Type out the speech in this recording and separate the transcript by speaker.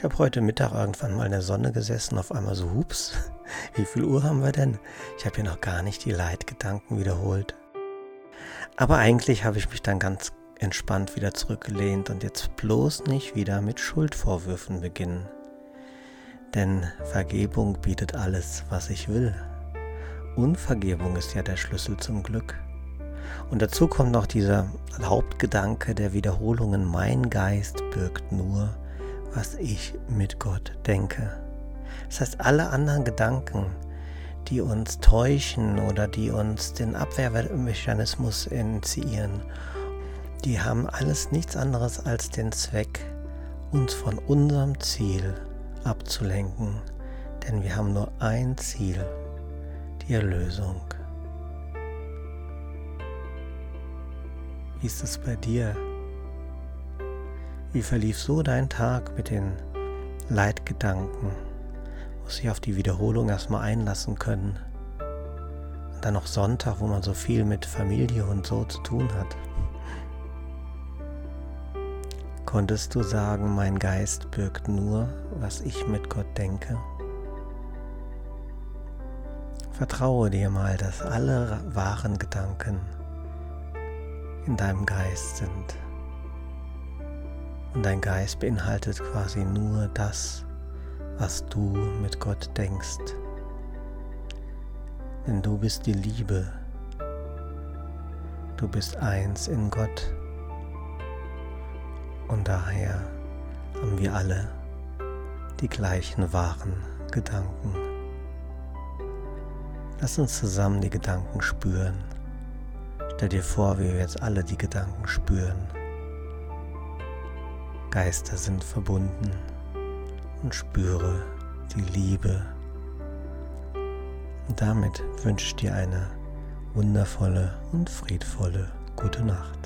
Speaker 1: Ich habe heute Mittag irgendwann mal in der Sonne gesessen, auf einmal so, hups, wie viel Uhr haben wir denn? Ich habe hier noch gar nicht die Leitgedanken wiederholt. Aber eigentlich habe ich mich dann ganz entspannt wieder zurückgelehnt und jetzt bloß nicht wieder mit Schuldvorwürfen beginnen. Denn Vergebung bietet alles, was ich will. Unvergebung ist ja der Schlüssel zum Glück. Und dazu kommt noch dieser Hauptgedanke der Wiederholungen, mein Geist birgt nur was ich mit Gott denke. Das heißt, alle anderen Gedanken, die uns täuschen oder die uns den Abwehrmechanismus initiieren, die haben alles nichts anderes als den Zweck, uns von unserem Ziel abzulenken. Denn wir haben nur ein Ziel, die Erlösung. Wie ist es bei dir? Wie verlief so dein Tag mit den Leitgedanken? Muss sich auf die Wiederholung erstmal einlassen können. Und dann noch Sonntag, wo man so viel mit Familie und so zu tun hat. Konntest du sagen, mein Geist birgt nur, was ich mit Gott denke? Vertraue dir mal, dass alle wahren Gedanken in deinem Geist sind. Und dein Geist beinhaltet quasi nur das, was du mit Gott denkst. Denn du bist die Liebe. Du bist eins in Gott. Und daher haben wir alle die gleichen wahren Gedanken. Lass uns zusammen die Gedanken spüren. Stell dir vor, wie wir jetzt alle die Gedanken spüren. Geister sind verbunden und spüre die Liebe. Und damit wünsche ich dir eine wundervolle und friedvolle gute Nacht.